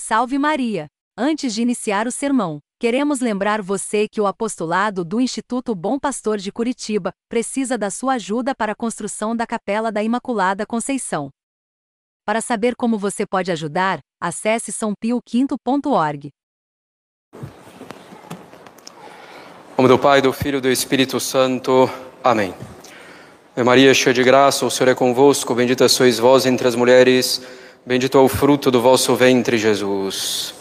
Salve Maria! Antes de iniciar o sermão, queremos lembrar você que o apostolado do Instituto Bom Pastor de Curitiba precisa da sua ajuda para a construção da Capela da Imaculada Conceição. Para saber como você pode ajudar, acesse sãopioquinto.org. Nome do Pai, do Filho e do Espírito Santo. Amém. Maria, cheia de graça, o Senhor é convosco, bendita sois vós entre as mulheres, bendito é o fruto do vosso ventre, Jesus.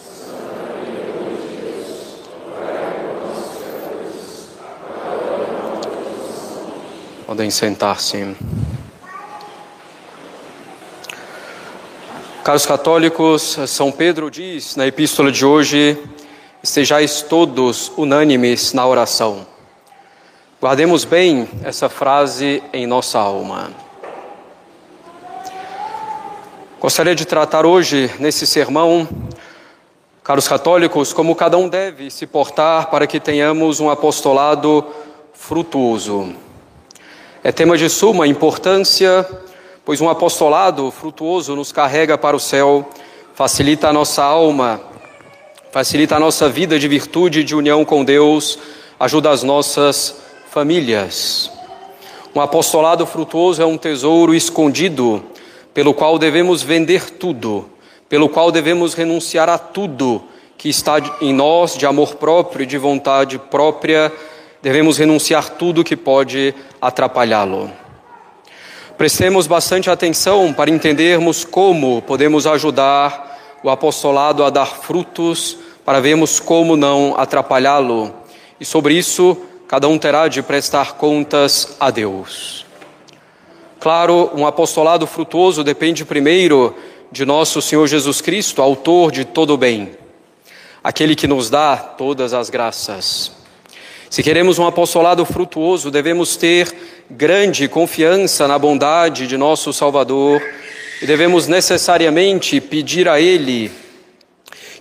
Podem sentar-se. Caros católicos, São Pedro diz na epístola de hoje: estejais todos unânimes na oração. Guardemos bem essa frase em nossa alma. Gostaria de tratar hoje, nesse sermão, caros católicos, como cada um deve se portar para que tenhamos um apostolado frutuoso. É tema de suma importância, pois um apostolado frutuoso nos carrega para o céu, facilita a nossa alma, facilita a nossa vida de virtude e de união com Deus, ajuda as nossas famílias. Um apostolado frutuoso é um tesouro escondido, pelo qual devemos vender tudo, pelo qual devemos renunciar a tudo que está em nós de amor próprio e de vontade própria, devemos renunciar tudo que pode atrapalhá-lo. Prestemos bastante atenção para entendermos como podemos ajudar o apostolado a dar frutos, para vermos como não atrapalhá-lo. E sobre isso, cada um terá de prestar contas a Deus. Claro, um apostolado frutuoso depende primeiro de nosso Senhor Jesus Cristo, autor de todo o bem, aquele que nos dá todas as graças. Se queremos um apostolado frutuoso, devemos ter grande confiança na bondade de nosso Salvador e devemos necessariamente pedir a Ele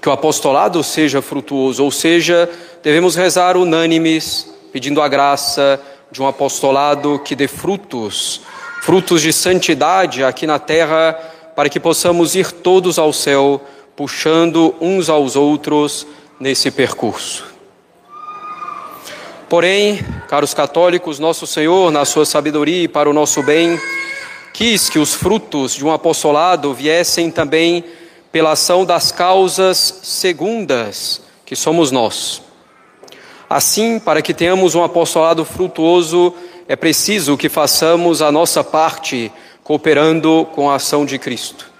que o apostolado seja frutuoso, ou seja, devemos rezar unânimes pedindo a graça de um apostolado que dê frutos, frutos de santidade aqui na terra, para que possamos ir todos ao céu, puxando uns aos outros nesse percurso. Porém, caros católicos, nosso Senhor, na sua sabedoria e para o nosso bem, quis que os frutos de um apostolado viessem também pela ação das causas segundas, que somos nós. Assim, para que tenhamos um apostolado frutuoso, é preciso que façamos a nossa parte cooperando com a ação de Cristo.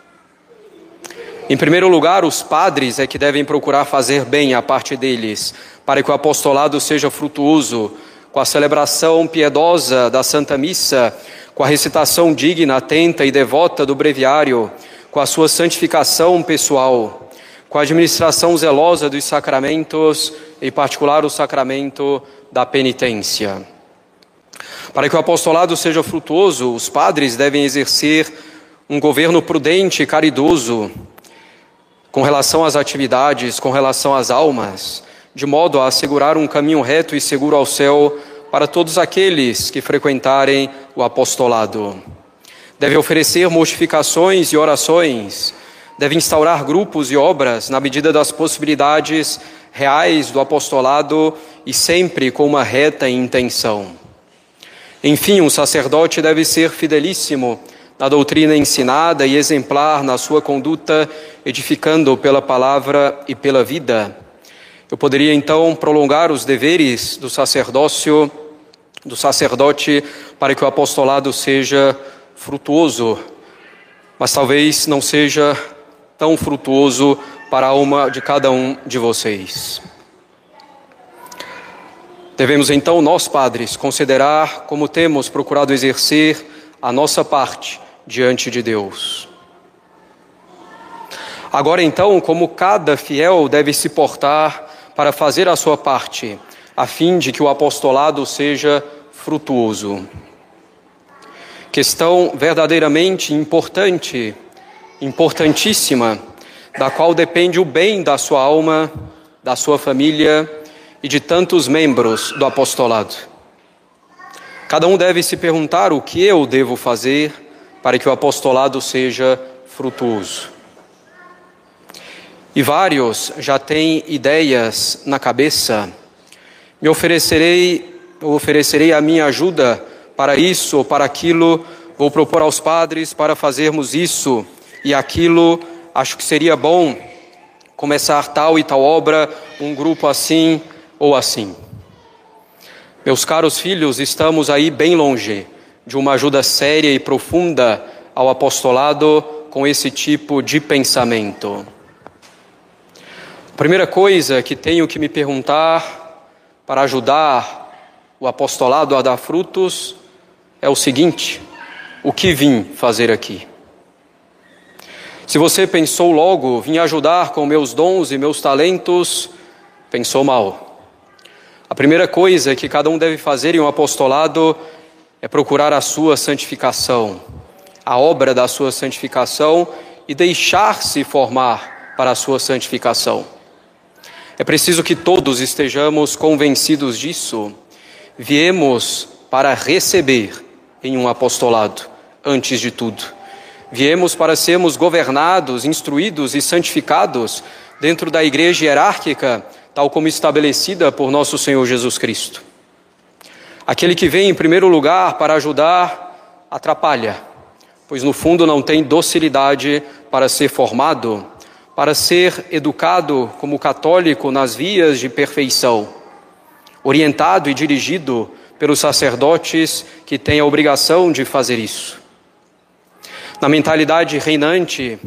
Em primeiro lugar, os padres é que devem procurar fazer bem a parte deles, para que o apostolado seja frutuoso, com a celebração piedosa da Santa Missa, com a recitação digna, atenta e devota do breviário, com a sua santificação pessoal com a administração zelosa dos sacramentos, em particular o sacramento da penitência. Para que o apostolado seja frutuoso, os padres devem exercer um governo prudente e caridoso com relação às atividades, com relação às almas, de modo a assegurar um caminho reto e seguro ao céu para todos aqueles que frequentarem o apostolado. Deve oferecer mortificações e orações deve instaurar grupos e obras na medida das possibilidades reais do apostolado e sempre com uma reta intenção. Enfim, um sacerdote deve ser fidelíssimo na doutrina ensinada e exemplar na sua conduta, edificando pela palavra e pela vida. Eu poderia então prolongar os deveres do sacerdócio, do sacerdote, para que o apostolado seja frutuoso, mas talvez não seja tão frutuoso para a alma de cada um de vocês. Devemos então, nós padres, considerar como temos procurado exercer a nossa parte diante de Deus. Agora então, como cada fiel deve se portar para fazer a sua parte, a fim de que o apostolado seja frutuoso. Questão verdadeiramente importante importantíssima, da qual depende o bem da sua alma, da sua família e de tantos membros do apostolado. Cada um deve se perguntar o que eu devo fazer para que o apostolado seja frutuoso. e vários já têm ideias na cabeça, me oferecerei, oferecerei a minha ajuda para isso ou para aquilo, vou propor aos padres para fazermos isso e aquilo, acho que seria bom começar tal e tal obra, um grupo assim ou assim. Meus caros filhos, estamos aí bem longe de uma ajuda séria e profunda ao apostolado com esse tipo de pensamento. A primeira coisa que tenho que me perguntar para ajudar o apostolado a dar frutos é o seguinte: o que vim fazer aqui? Se você pensou logo, vim ajudar com meus dons e meus talentos, pensou mal. A primeira coisa que cada um deve fazer em um apostolado é procurar a sua santificação, a obra da sua santificação e deixar-se formar para a sua santificação. É preciso que todos estejamos convencidos disso. Viemos para receber em um apostolado, antes de tudo. Viemos para sermos governados, instruídos e santificados dentro da igreja hierárquica, tal como estabelecida por nosso Senhor Jesus Cristo. Aquele que vem em primeiro lugar para ajudar, atrapalha, pois no fundo não tem docilidade para ser formado para ser educado como católico nas vias de perfeição, orientado e dirigido pelos sacerdotes que têm a obrigação de fazer isso. Na mentalidade reinante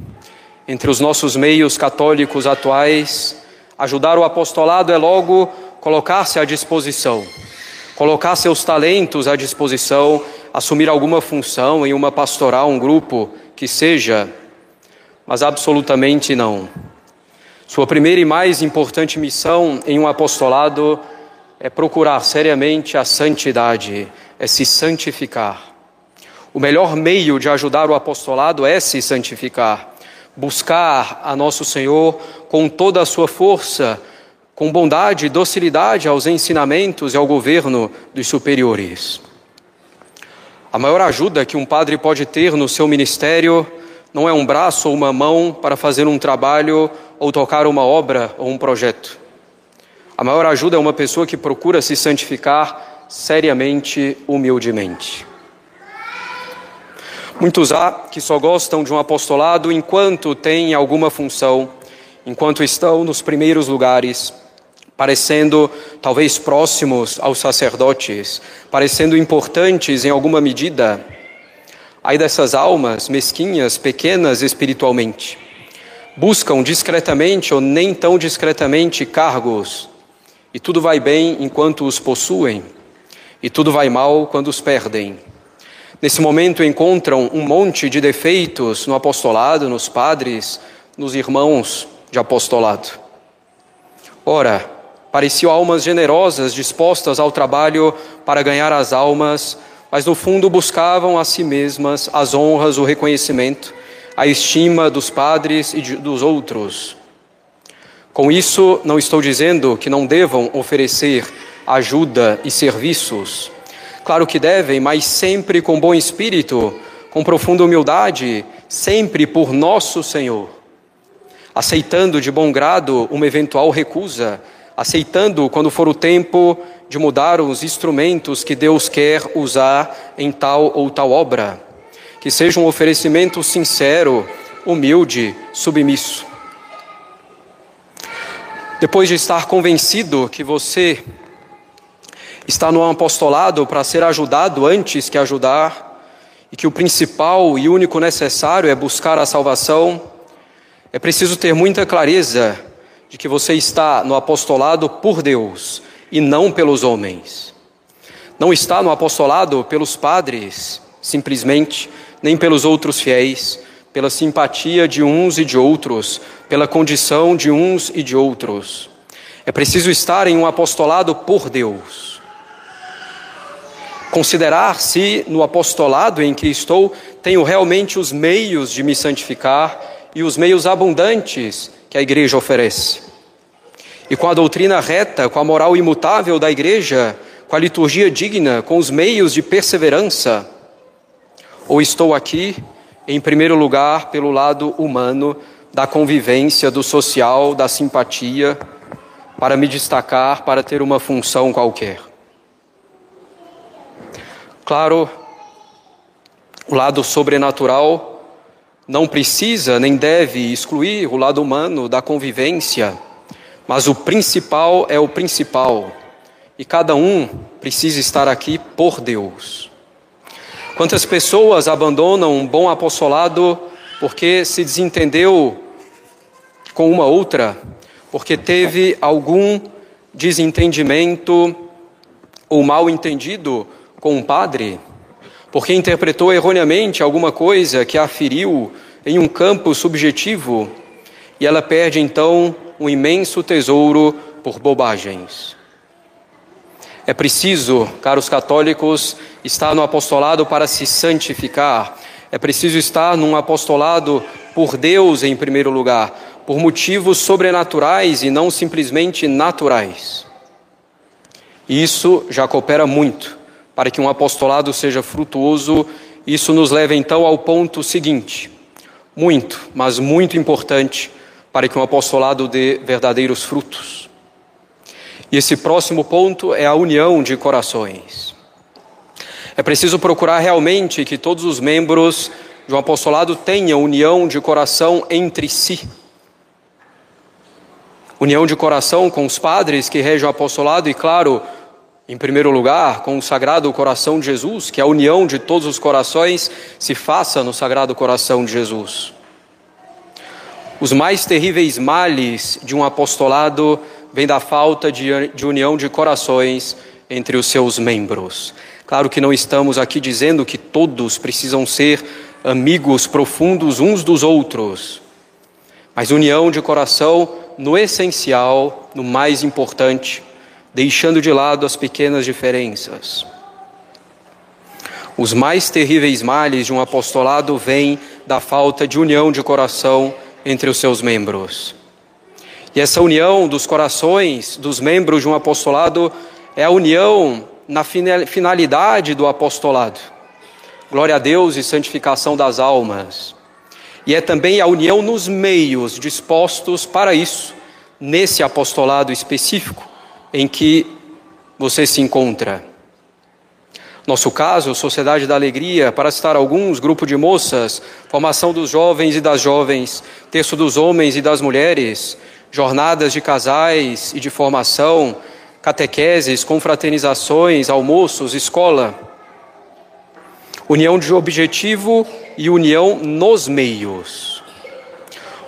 entre os nossos meios católicos atuais, ajudar o apostolado é logo colocar-se à disposição, colocar seus talentos à disposição, assumir alguma função em uma pastoral, um grupo que seja mas absolutamente não. Sua primeira e mais importante missão em um apostolado é procurar seriamente a santidade, é se santificar. O melhor meio de ajudar o apostolado é se santificar, buscar a nosso Senhor com toda a sua força, com bondade e docilidade aos ensinamentos e ao governo dos superiores. A maior ajuda que um padre pode ter no seu ministério não é um braço ou uma mão para fazer um trabalho ou tocar uma obra ou um projeto. A maior ajuda é uma pessoa que procura se santificar seriamente, humildemente. Muitos há que só gostam de um apostolado enquanto têm alguma função, enquanto estão nos primeiros lugares, parecendo talvez próximos aos sacerdotes, parecendo importantes em alguma medida Ai dessas almas mesquinhas, pequenas espiritualmente. Buscam discretamente ou nem tão discretamente cargos, e tudo vai bem enquanto os possuem, e tudo vai mal quando os perdem. Nesse momento encontram um monte de defeitos no apostolado, nos padres, nos irmãos de apostolado. Ora, pareciam almas generosas dispostas ao trabalho para ganhar as almas mas no fundo buscavam a si mesmas as honras, o reconhecimento, a estima dos padres e dos outros. Com isso, não estou dizendo que não devam oferecer ajuda e serviços. Claro que devem, mas sempre com bom espírito, com profunda humildade, sempre por nosso Senhor. Aceitando de bom grado uma eventual recusa, aceitando, quando for o tempo, de mudar os instrumentos que Deus quer usar em tal ou tal obra. Que seja um oferecimento sincero, humilde, submisso. Depois de estar convencido que você está no apostolado para ser ajudado antes que ajudar, e que o principal e único necessário é buscar a salvação, é preciso ter muita clareza de que você está no apostolado por Deus e não pelos homens. Não está no apostolado pelos padres, simplesmente, nem pelos outros fiéis, pela simpatia de uns e de outros, pela condição de uns e de outros. É preciso estar em um apostolado por Deus. Considerar se no apostolado em que estou tenho realmente os meios de me santificar e os meios abundantes que a igreja oferece e com a doutrina reta, com a moral imutável da igreja, com a liturgia digna, com os meios de perseverança? Ou estou aqui, em primeiro lugar, pelo lado humano, da convivência, do social, da simpatia, para me destacar, para ter uma função qualquer. Claro, o lado sobrenatural não precisa nem deve excluir o lado humano da convivência, mas o principal é o principal e cada um precisa estar aqui por Deus. Quantas pessoas abandonam um bom apostolado porque se desentendeu com uma outra, porque teve algum desentendimento ou mal entendido com um padre, porque interpretou erroneamente alguma coisa que a feriu em um campo subjetivo e ela perde então um imenso tesouro por bobagens. É preciso, caros católicos, estar no apostolado para se santificar. É preciso estar num apostolado por Deus em primeiro lugar, por motivos sobrenaturais e não simplesmente naturais. Isso já coopera muito para que um apostolado seja frutuoso. Isso nos leva então ao ponto seguinte: muito, mas muito importante para que um apostolado dê verdadeiros frutos. E esse próximo ponto é a união de corações. É preciso procurar realmente que todos os membros de um apostolado tenham união de coração entre si. União de coração com os padres que regem o apostolado e, claro, em primeiro lugar, com o Sagrado Coração de Jesus, que a união de todos os corações se faça no Sagrado Coração de Jesus. Os mais terríveis males de um apostolado vem da falta de união de corações entre os seus membros. Claro que não estamos aqui dizendo que todos precisam ser amigos profundos uns dos outros, mas união de coração no essencial, no mais importante, deixando de lado as pequenas diferenças. Os mais terríveis males de um apostolado vêm da falta de união de coração entre os seus membros. E essa união dos corações dos membros de um apostolado é a união na finalidade do apostolado. Glória a Deus e santificação das almas. E é também a união nos meios dispostos para isso, nesse apostolado específico em que você se encontra. Nosso caso, Sociedade da Alegria, para citar alguns, grupo de moças, formação dos jovens e das jovens, texto dos homens e das mulheres, jornadas de casais e de formação, catequeses, confraternizações, almoços, escola. União de objetivo e união nos meios.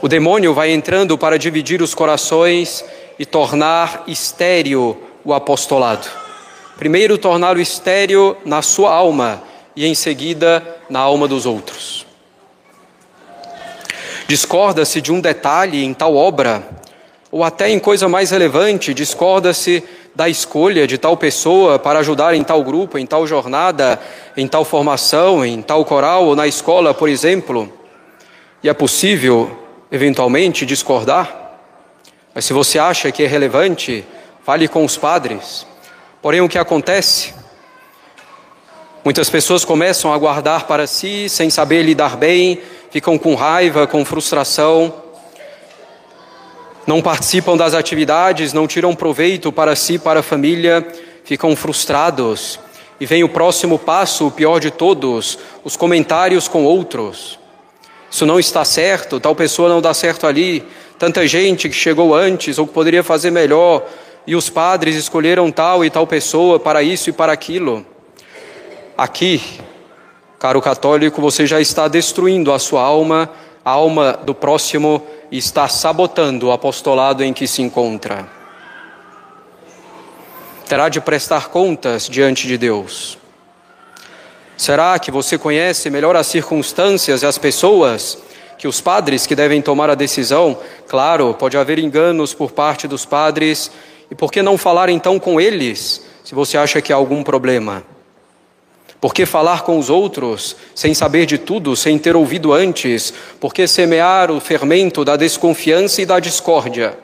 O demônio vai entrando para dividir os corações e tornar estéreo o apostolado. Primeiro, tornar o estéreo na sua alma e, em seguida, na alma dos outros. Discorda-se de um detalhe em tal obra ou até em coisa mais relevante, discorda-se da escolha de tal pessoa para ajudar em tal grupo, em tal jornada, em tal formação, em tal coral ou na escola, por exemplo. E é possível, eventualmente, discordar. Mas se você acha que é relevante, fale com os padres. Porém, o que acontece? Muitas pessoas começam a guardar para si, sem saber lidar bem, ficam com raiva, com frustração não participam das atividades, não tiram proveito para si, para a família, ficam frustrados. E vem o próximo passo, o pior de todos, os comentários com outros. Isso não está certo, tal pessoa não dá certo ali, tanta gente que chegou antes ou que poderia fazer melhor, e os padres escolheram tal e tal pessoa para isso e para aquilo. Aqui, caro católico, você já está destruindo a sua alma, a alma do próximo e está sabotando o apostolado em que se encontra. Terá de prestar contas diante de Deus. Será que você conhece melhor as circunstâncias e as pessoas que os padres que devem tomar a decisão? Claro, pode haver enganos por parte dos padres, e por que não falar então com eles, se você acha que há algum problema? Por que falar com os outros sem saber de tudo, sem ter ouvido antes? Por que semear o fermento da desconfiança e da discórdia?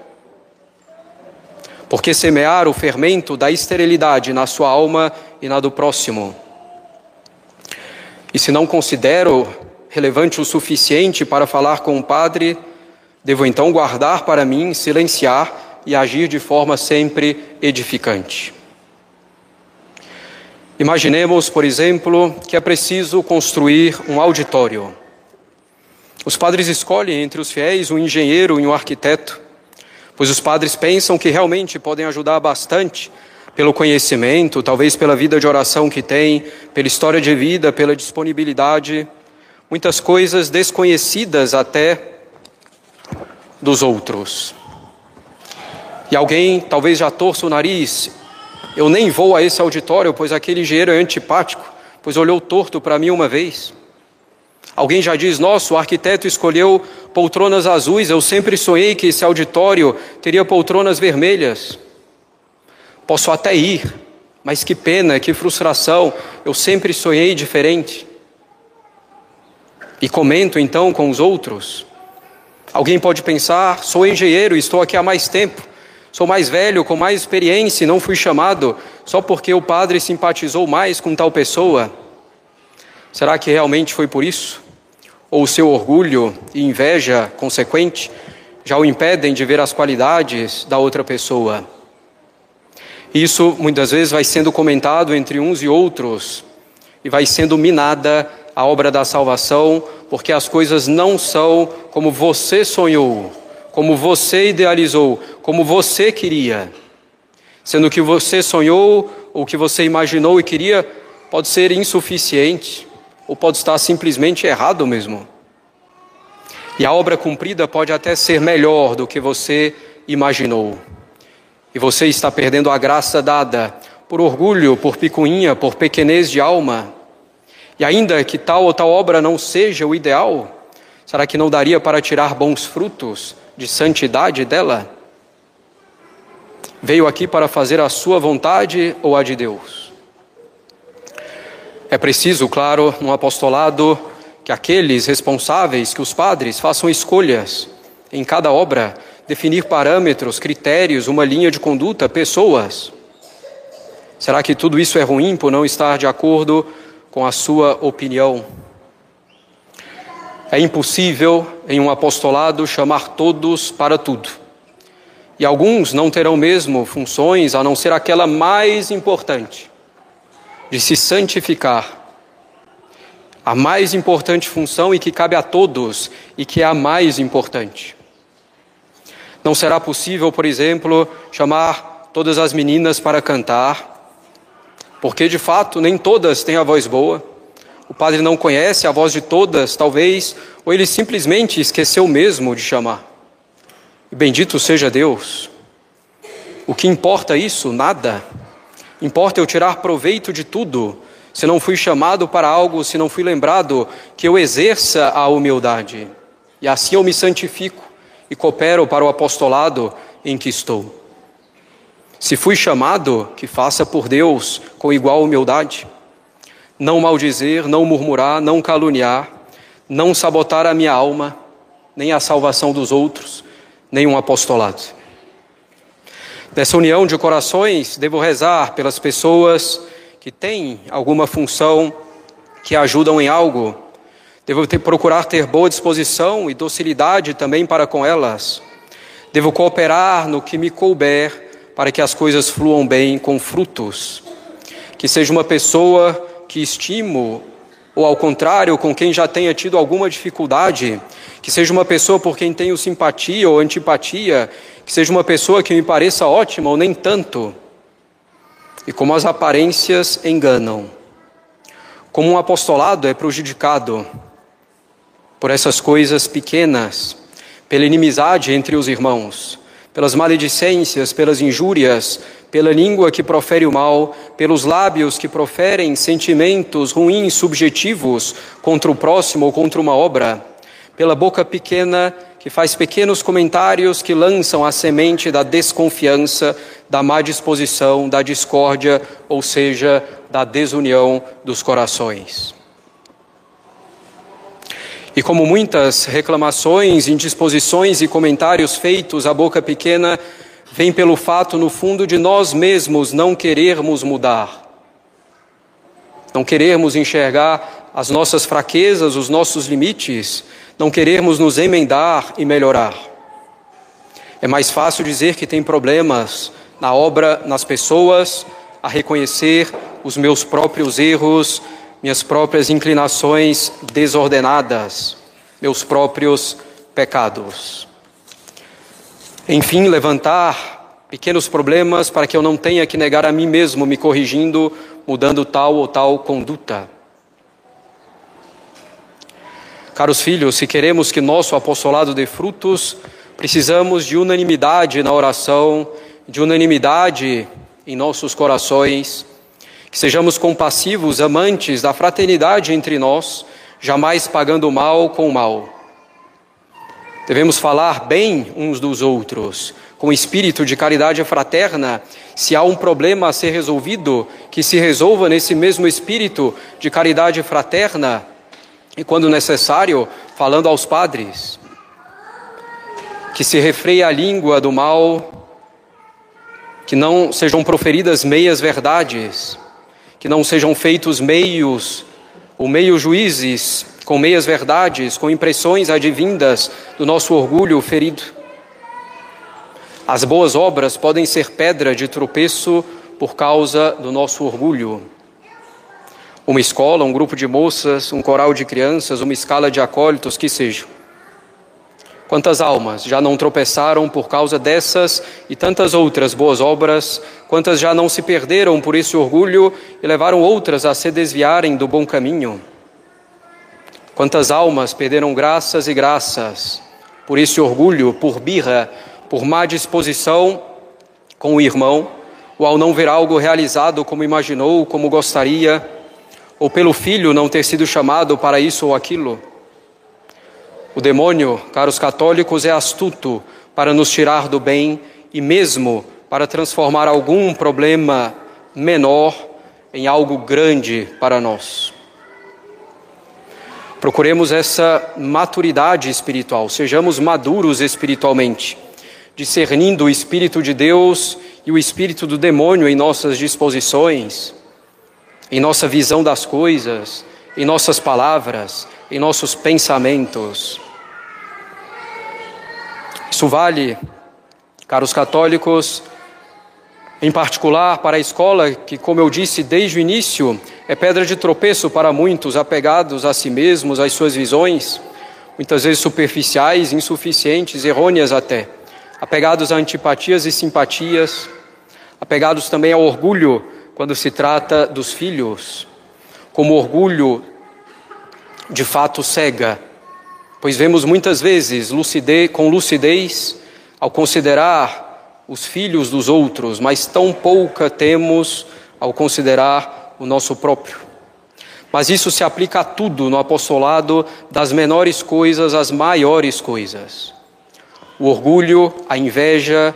Por que semear o fermento da esterilidade na sua alma e na do próximo? E se não considero relevante o suficiente para falar com o padre, Devo então guardar para mim, silenciar e agir de forma sempre edificante. Imaginemos, por exemplo, que é preciso construir um auditório. Os padres escolhem entre os fiéis um engenheiro e um arquiteto, pois os padres pensam que realmente podem ajudar bastante pelo conhecimento, talvez pela vida de oração que tem, pela história de vida, pela disponibilidade, muitas coisas desconhecidas até dos outros. E alguém talvez já torça o nariz eu nem vou a esse auditório, pois aquele engenheiro é antipático, pois olhou torto para mim uma vez. Alguém já diz: Nossa, o arquiteto escolheu poltronas azuis, eu sempre sonhei que esse auditório teria poltronas vermelhas. Posso até ir, mas que pena, que frustração, eu sempre sonhei diferente. E comento então com os outros. Alguém pode pensar: sou engenheiro, estou aqui há mais tempo. Sou mais velho, com mais experiência e não fui chamado só porque o padre simpatizou mais com tal pessoa? Será que realmente foi por isso? Ou o seu orgulho e inveja consequente já o impedem de ver as qualidades da outra pessoa? Isso muitas vezes vai sendo comentado entre uns e outros e vai sendo minada a obra da salvação, porque as coisas não são como você sonhou como você idealizou, como você queria. Sendo que você sonhou, ou que você imaginou e queria, pode ser insuficiente, ou pode estar simplesmente errado mesmo. E a obra cumprida pode até ser melhor do que você imaginou. E você está perdendo a graça dada por orgulho, por picuinha, por pequenez de alma. E ainda que tal ou tal obra não seja o ideal, será que não daria para tirar bons frutos de santidade dela? Veio aqui para fazer a sua vontade ou a de Deus? É preciso, claro, no apostolado, que aqueles responsáveis, que os padres, façam escolhas em cada obra, definir parâmetros, critérios, uma linha de conduta, pessoas. Será que tudo isso é ruim por não estar de acordo com a sua opinião? É impossível, em um apostolado, chamar todos para tudo. E alguns não terão mesmo funções a não ser aquela mais importante, de se santificar. A mais importante função e que cabe a todos e que é a mais importante. Não será possível, por exemplo, chamar todas as meninas para cantar, porque de fato nem todas têm a voz boa o padre não conhece a voz de todas, talvez, ou ele simplesmente esqueceu mesmo de chamar. E bendito seja Deus. O que importa isso? Nada. Importa eu tirar proveito de tudo. Se não fui chamado para algo, se não fui lembrado, que eu exerça a humildade. E assim eu me santifico e coopero para o apostolado em que estou. Se fui chamado, que faça por Deus com igual humildade não maldizer, não murmurar, não caluniar, não sabotar a minha alma, nem a salvação dos outros, nem um apostolado. Nessa união de corações, devo rezar pelas pessoas que têm alguma função, que ajudam em algo. Devo ter, procurar ter boa disposição e docilidade também para com elas. Devo cooperar no que me couber para que as coisas fluam bem com frutos. Que seja uma pessoa que estimo, ou ao contrário, com quem já tenha tido alguma dificuldade, que seja uma pessoa por quem tenho simpatia ou antipatia, que seja uma pessoa que me pareça ótima ou nem tanto. E como as aparências enganam, como um apostolado é prejudicado por essas coisas pequenas, pela inimizade entre os irmãos, pelas maledicências, pelas injúrias, pela língua que profere o mal, pelos lábios que proferem sentimentos ruins, subjetivos contra o próximo ou contra uma obra, pela boca pequena que faz pequenos comentários que lançam a semente da desconfiança, da má disposição, da discórdia, ou seja, da desunião dos corações. E como muitas reclamações, indisposições e comentários feitos à boca pequena vem pelo fato, no fundo, de nós mesmos não querermos mudar, não querermos enxergar as nossas fraquezas, os nossos limites, não querermos nos emendar e melhorar. É mais fácil dizer que tem problemas na obra, nas pessoas, a reconhecer os meus próprios erros, minhas próprias inclinações desordenadas, meus próprios pecados. Enfim, levantar pequenos problemas para que eu não tenha que negar a mim mesmo, me corrigindo, mudando tal ou tal conduta. Caros filhos, se queremos que nosso apostolado dê frutos, precisamos de unanimidade na oração, de unanimidade em nossos corações, que sejamos compassivos, amantes da fraternidade entre nós, jamais pagando mal com mal. Devemos falar bem uns dos outros, com espírito de caridade fraterna. Se há um problema a ser resolvido, que se resolva nesse mesmo espírito de caridade fraterna e, quando necessário, falando aos padres. Que se refreie a língua do mal, que não sejam proferidas meias verdades, que não sejam feitos meios ou meio juízes com meias verdades, com impressões advindas do nosso orgulho ferido. As boas obras podem ser pedra de tropeço por causa do nosso orgulho. Uma escola, um grupo de moças, um coral de crianças, uma escala de acólitos, que sejam. Quantas almas já não tropeçaram por causa dessas e tantas outras boas obras? Quantas já não se perderam por esse orgulho e levaram outras a se desviarem do bom caminho? Quantas almas perderam graças e graças por esse orgulho, por birra, por má disposição com o irmão, ou ao não ver algo realizado como imaginou, como gostaria, ou pelo filho não ter sido chamado para isso ou aquilo. O demônio, caros católicos, é astuto para nos tirar do bem e mesmo para transformar algum problema menor em algo grande para nós. Procuremos essa maturidade espiritual, sejamos maduros espiritualmente discernindo o Espírito de Deus e o Espírito do demônio em nossas disposições, em nossa visão das coisas, em nossas palavras, em nossos pensamentos. Isso vale, caros católicos, em particular para a escola, que, como eu disse desde o início, é pedra de tropeço para muitos apegados a si mesmos, às suas visões, muitas vezes superficiais, insuficientes, errôneas até apegados a antipatias e simpatias, apegados também ao orgulho quando se trata dos filhos, como orgulho de fato cega, pois vemos muitas vezes lucidez, com lucidez ao considerar os filhos dos outros, mas tão pouca temos ao considerar o nosso próprio. Mas isso se aplica a tudo no apostolado, das menores coisas às maiores coisas o orgulho, a inveja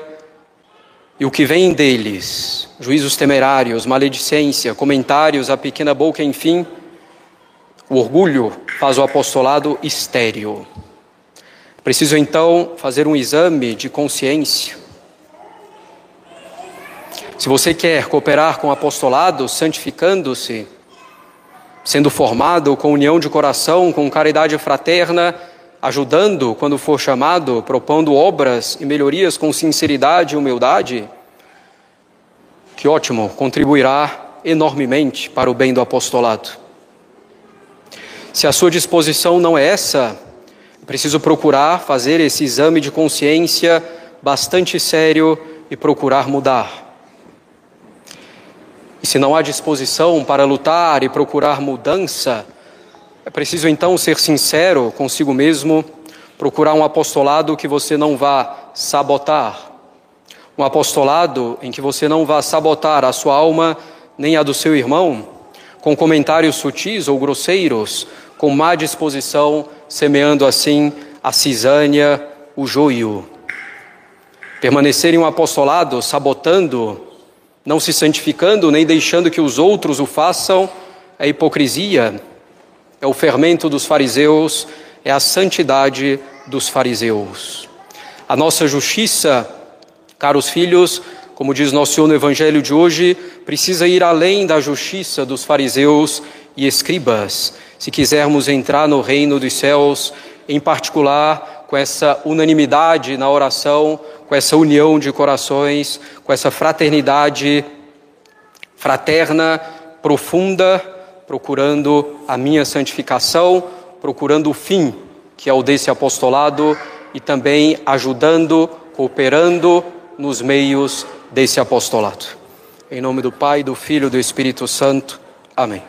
e o que vem deles, juízos temerários, maledicência, comentários, a pequena boca, enfim, o orgulho faz o apostolado estéril. Preciso então fazer um exame de consciência. Se você quer cooperar com o apostolado, santificando-se, sendo formado com união de coração, com caridade fraterna, ajudando quando for chamado, propondo obras e melhorias com sinceridade e humildade, que ótimo, contribuirá enormemente para o bem do apostolado. Se a sua disposição não é essa, preciso procurar fazer esse exame de consciência bastante sério e procurar mudar. E se não há disposição para lutar e procurar mudança, é preciso então ser sincero consigo mesmo, procurar um apostolado que você não vá sabotar. Um apostolado em que você não vá sabotar a sua alma nem a do seu irmão, com comentários sutis ou grosseiros, com má disposição, semeando assim a cisânia, o joio. Permanecer em um apostolado sabotando, não se santificando, nem deixando que os outros o façam, é hipocrisia é o fermento dos fariseus, é a santidade dos fariseus. A nossa justiça, caros filhos, como diz nosso Senhor no Evangelho de hoje, precisa ir além da justiça dos fariseus e escribas, se quisermos entrar no reino dos céus, em particular com essa unanimidade na oração, com essa união de corações, com essa fraternidade fraterna, profunda, procurando a minha santificação, procurando o fim, que é o desse apostolado, e também ajudando, cooperando nos meios desse apostolado. Em nome do Pai, do Filho e do Espírito Santo. Amém.